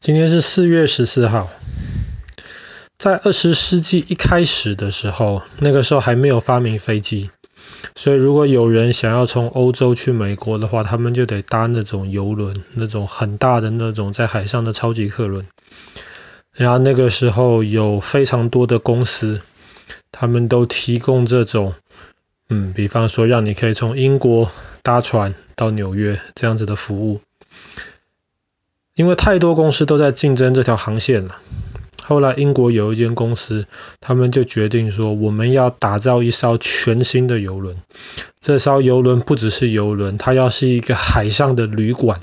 今天是四月十四号，在二十世纪一开始的时候，那个时候还没有发明飞机，所以如果有人想要从欧洲去美国的话，他们就得搭那种邮轮，那种很大的那种在海上的超级客轮。然后那个时候有非常多的公司，他们都提供这种，嗯，比方说让你可以从英国搭船到纽约这样子的服务。因为太多公司都在竞争这条航线了，后来英国有一间公司，他们就决定说，我们要打造一艘全新的邮轮。这艘邮轮不只是邮轮，它要是一个海上的旅馆，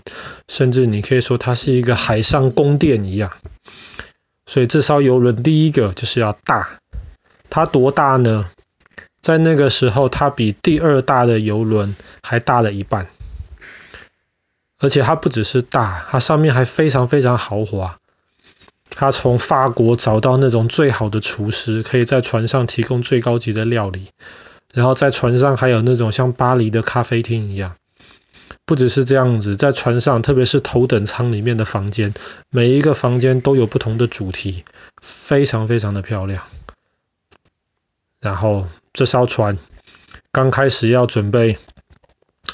甚至你可以说它是一个海上宫殿一样。所以这艘邮轮第一个就是要大，它多大呢？在那个时候，它比第二大的邮轮还大了一半。而且它不只是大，它上面还非常非常豪华。它从法国找到那种最好的厨师，可以在船上提供最高级的料理。然后在船上还有那种像巴黎的咖啡厅一样。不只是这样子，在船上，特别是头等舱里面的房间，每一个房间都有不同的主题，非常非常的漂亮。然后这艘船刚开始要准备。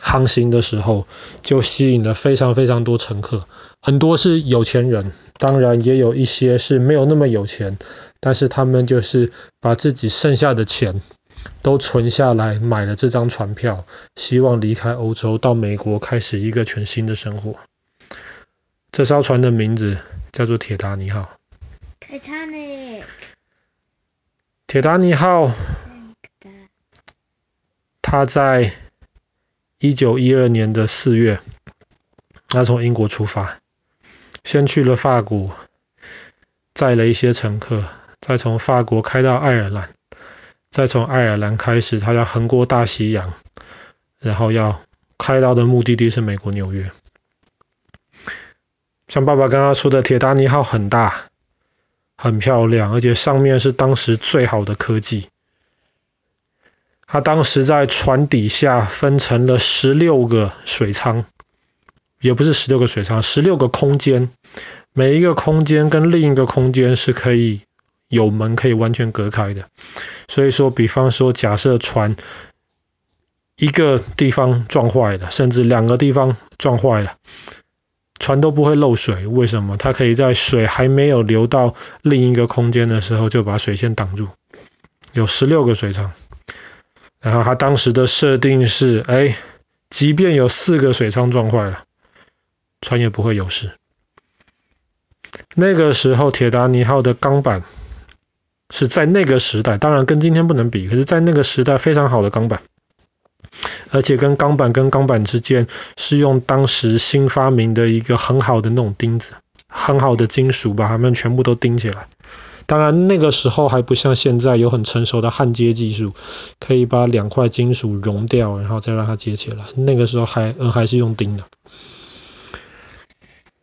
航行的时候，就吸引了非常非常多乘客，很多是有钱人，当然也有一些是没有那么有钱，但是他们就是把自己剩下的钱都存下来，买了这张船票，希望离开欧洲到美国开始一个全新的生活。这艘船的名字叫做铁达尼号。Titanic。铁达尼号，它在。一九一二年的四月，他从英国出发，先去了法国，载了一些乘客，再从法国开到爱尔兰，再从爱尔兰开始，他要横过大西洋，然后要开到的目的地是美国纽约。像爸爸刚刚说的，铁达尼号很大，很漂亮，而且上面是当时最好的科技。他当时在船底下分成了十六个水舱，也不是十六个水舱，十六个空间，每一个空间跟另一个空间是可以有门可以完全隔开的。所以说，比方说，假设船一个地方撞坏了，甚至两个地方撞坏了，船都不会漏水。为什么？它可以在水还没有流到另一个空间的时候就把水先挡住。有十六个水舱。然后他当时的设定是，哎，即便有四个水舱撞坏了，船也不会有事。那个时候铁达尼号的钢板是在那个时代，当然跟今天不能比，可是在那个时代非常好的钢板，而且跟钢板跟钢板之间是用当时新发明的一个很好的那种钉子，很好的金属把它们全部都钉起来。当然，那个时候还不像现在有很成熟的焊接技术，可以把两块金属熔掉，然后再让它接起来。那个时候还嗯还是用钉的。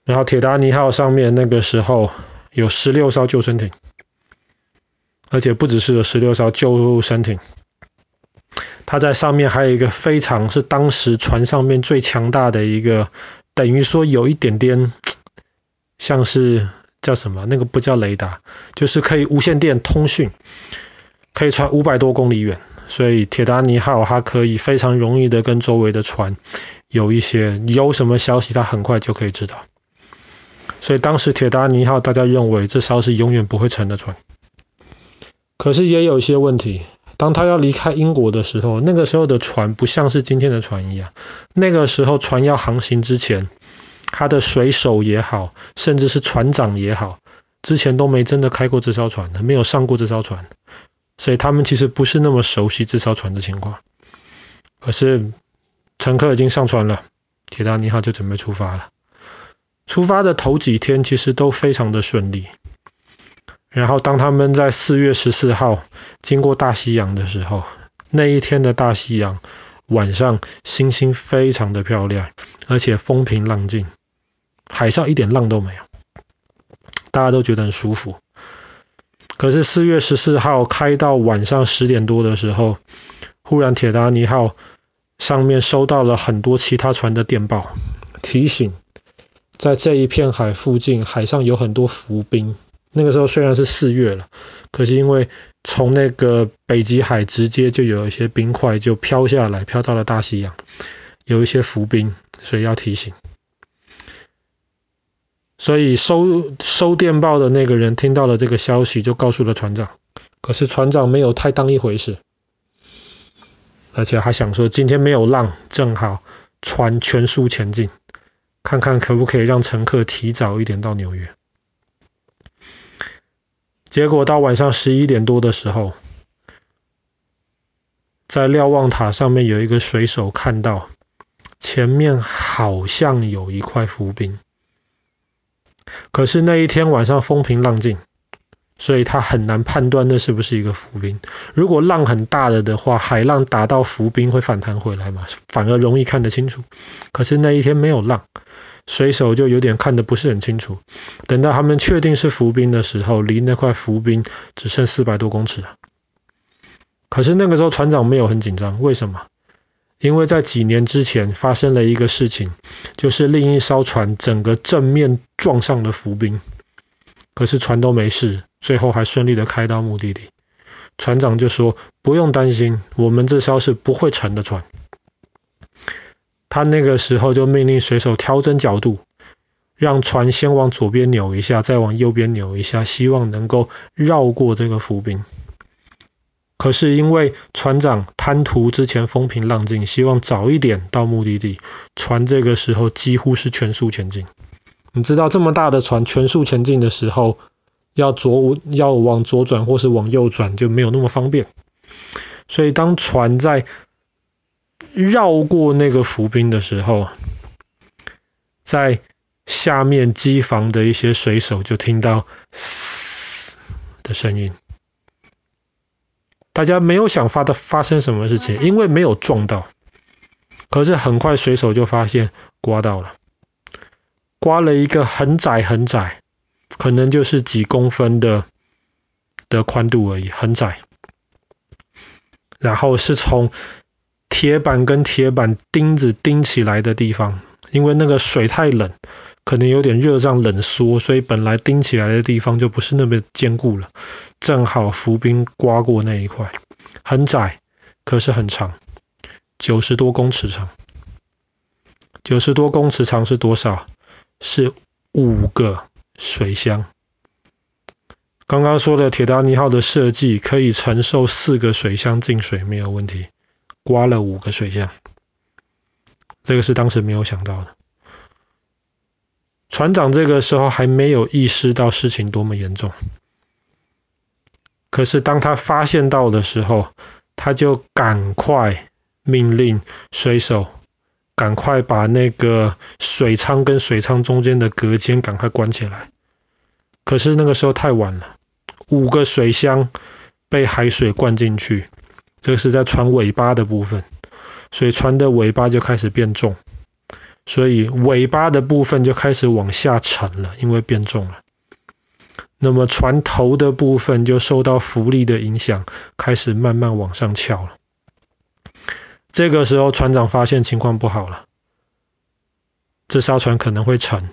然后铁达尼号上面那个时候有十六艘救生艇，而且不只是有十六艘救生艇，它在上面还有一个非常是当时船上面最强大的一个，等于说有一点点像是。叫什么？那个不叫雷达，就是可以无线电通讯，可以传五百多公里远。所以铁达尼号它可以非常容易的跟周围的船有一些有什么消息，它很快就可以知道。所以当时铁达尼号大家认为这艘是永远不会沉的船。可是也有一些问题，当它要离开英国的时候，那个时候的船不像是今天的船一样，那个时候船要航行之前。他的水手也好，甚至是船长也好，之前都没真的开过这艘船的，没有上过这艘船，所以他们其实不是那么熟悉这艘船的情况。可是乘客已经上船了，铁达尼号就准备出发了。出发的头几天其实都非常的顺利，然后当他们在四月十四号经过大西洋的时候，那一天的大西洋晚上星星非常的漂亮，而且风平浪静。海上一点浪都没有，大家都觉得很舒服。可是四月十四号开到晚上十点多的时候，忽然铁达尼号上面收到了很多其他船的电报，提醒在这一片海附近，海上有很多浮冰。那个时候虽然是四月了，可是因为从那个北极海直接就有一些冰块就飘下来，飘到了大西洋，有一些浮冰，所以要提醒。所以收收电报的那个人听到了这个消息，就告诉了船长。可是船长没有太当一回事，而且还想说今天没有浪，正好船全速前进，看看可不可以让乘客提早一点到纽约。结果到晚上十一点多的时候，在瞭望塔上面有一个水手看到前面好像有一块浮冰，可是那一天晚上风平浪静，所以他很难判断那是不是一个浮冰。如果浪很大了的话，海浪打到浮冰会反弹回来嘛，反而容易看得清楚。可是那一天没有浪。水手就有点看得不是很清楚。等到他们确定是浮冰的时候，离那块浮冰只剩四百多公尺了。可是那个时候船长没有很紧张，为什么？因为在几年之前发生了一个事情，就是另一艘船整个正面撞上了浮冰，可是船都没事，最后还顺利的开到目的地。船长就说：“不用担心，我们这艘是不会沉的船。”他那个时候就命令水手调整角度，让船先往左边扭一下，再往右边扭一下，希望能够绕过这个浮冰。可是因为船长贪图之前风平浪静，希望早一点到目的地，船这个时候几乎是全速前进。你知道这么大的船全速前进的时候，要左要往左转或是往右转就没有那么方便。所以当船在绕过那个浮冰的时候，在下面机房的一些水手就听到“嘶”的声音。大家没有想发的发生什么事情，因为没有撞到。可是很快水手就发现刮到了，刮了一个很窄很窄，可能就是几公分的的宽度而已，很窄。然后是从铁板跟铁板钉子钉起来的地方，因为那个水太冷，可能有点热胀冷缩，所以本来钉起来的地方就不是那么坚固了。正好浮冰刮过那一块，很窄，可是很长，九十多公尺长。九十多公尺长是多少？是五个水箱。刚刚说的铁达尼号的设计可以承受四个水箱进水没有问题。刮了五个水箱，这个是当时没有想到的。船长这个时候还没有意识到事情多么严重，可是当他发现到的时候，他就赶快命令水手赶快把那个水舱跟水舱中间的隔间赶快关起来。可是那个时候太晚了，五个水箱被海水灌进去。这是在船尾巴的部分，所以船的尾巴就开始变重，所以尾巴的部分就开始往下沉了，因为变重了。那么船头的部分就受到浮力的影响，开始慢慢往上翘了。这个时候船长发现情况不好了，这艘船可能会沉，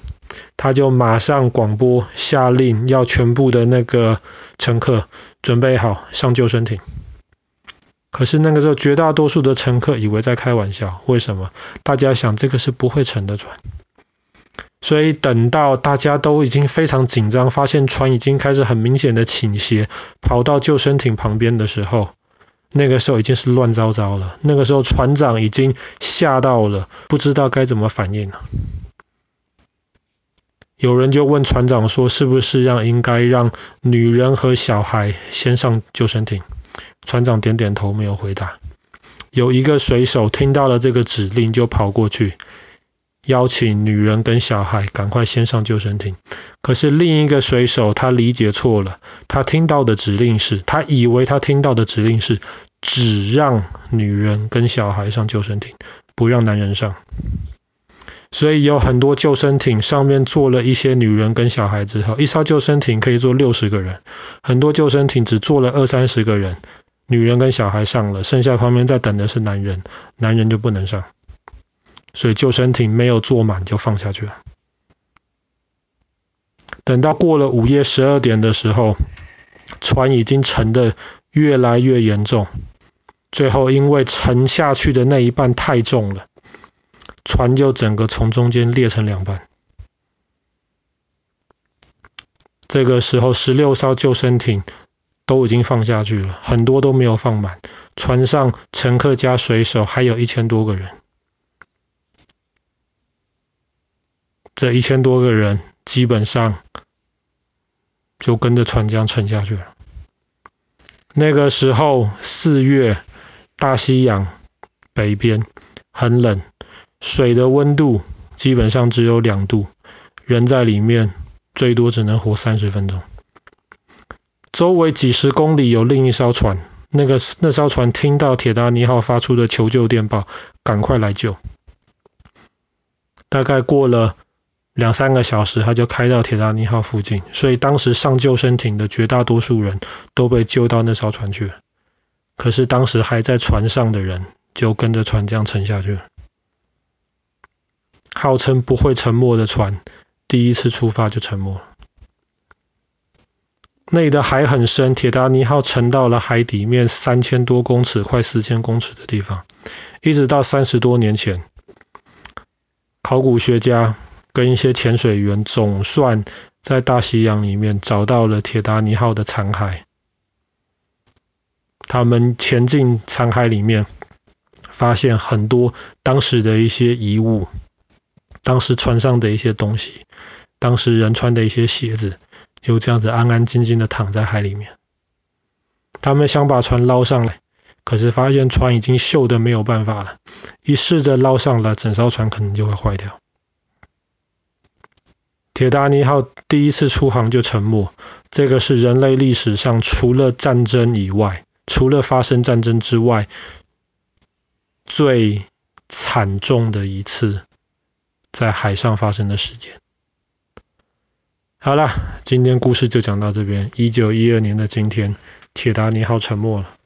他就马上广播下令，要全部的那个乘客准备好上救生艇。可是那个时候，绝大多数的乘客以为在开玩笑。为什么？大家想这个是不会沉的船。所以等到大家都已经非常紧张，发现船已经开始很明显的倾斜，跑到救生艇旁边的时候，那个时候已经是乱糟糟了。那个时候船长已经吓到了，不知道该怎么反应了。有人就问船长说：“是不是让应该让女人和小孩先上救生艇？”船长点点头，没有回答。有一个水手听到了这个指令，就跑过去邀请女人跟小孩赶快先上救生艇。可是另一个水手他理解错了，他听到的指令是，他以为他听到的指令是只让女人跟小孩上救生艇，不让男人上。所以有很多救生艇上面坐了一些女人跟小孩之后，一艘救生艇可以坐六十个人，很多救生艇只坐了二三十个人。女人跟小孩上了，剩下旁边在等的是男人，男人就不能上，所以救生艇没有坐满就放下去了。等到过了午夜十二点的时候，船已经沉得越来越严重，最后因为沉下去的那一半太重了，船就整个从中间裂成两半。这个时候，十六艘救生艇都已经放下去了，很多都没有放满，船上乘客加水手还有一千多个人。这一千多个人基本上就跟着船这样沉下去了。那个时候四月，大西洋北边很冷，水的温度基本上只有两度，人在里面。最多只能活三十分钟。周围几十公里有另一艘船，那个那艘船听到铁达尼号发出的求救电报，赶快来救。大概过了两三个小时，他就开到铁达尼号附近，所以当时上救生艇的绝大多数人都被救到那艘船去了。可是当时还在船上的人，就跟着船这样沉下去了。号称不会沉没的船。第一次出发就沉没了。那里的海很深，铁达尼号沉到了海底面三千多公尺，快四千公尺的地方。一直到三十多年前，考古学家跟一些潜水员总算在大西洋里面找到了铁达尼号的残骸。他们潜进残骸里面，发现很多当时的一些遗物。当时船上的一些东西，当时人穿的一些鞋子，就这样子安安静静的躺在海里面。他们想把船捞上来，可是发现船已经锈得没有办法了。一试着捞上来，整艘船可能就会坏掉。铁达尼号第一次出航就沉没，这个是人类历史上除了战争以外，除了发生战争之外，最惨重的一次。在海上发生的事件。好了，今天故事就讲到这边。一九一二年的今天，铁达尼号沉没了。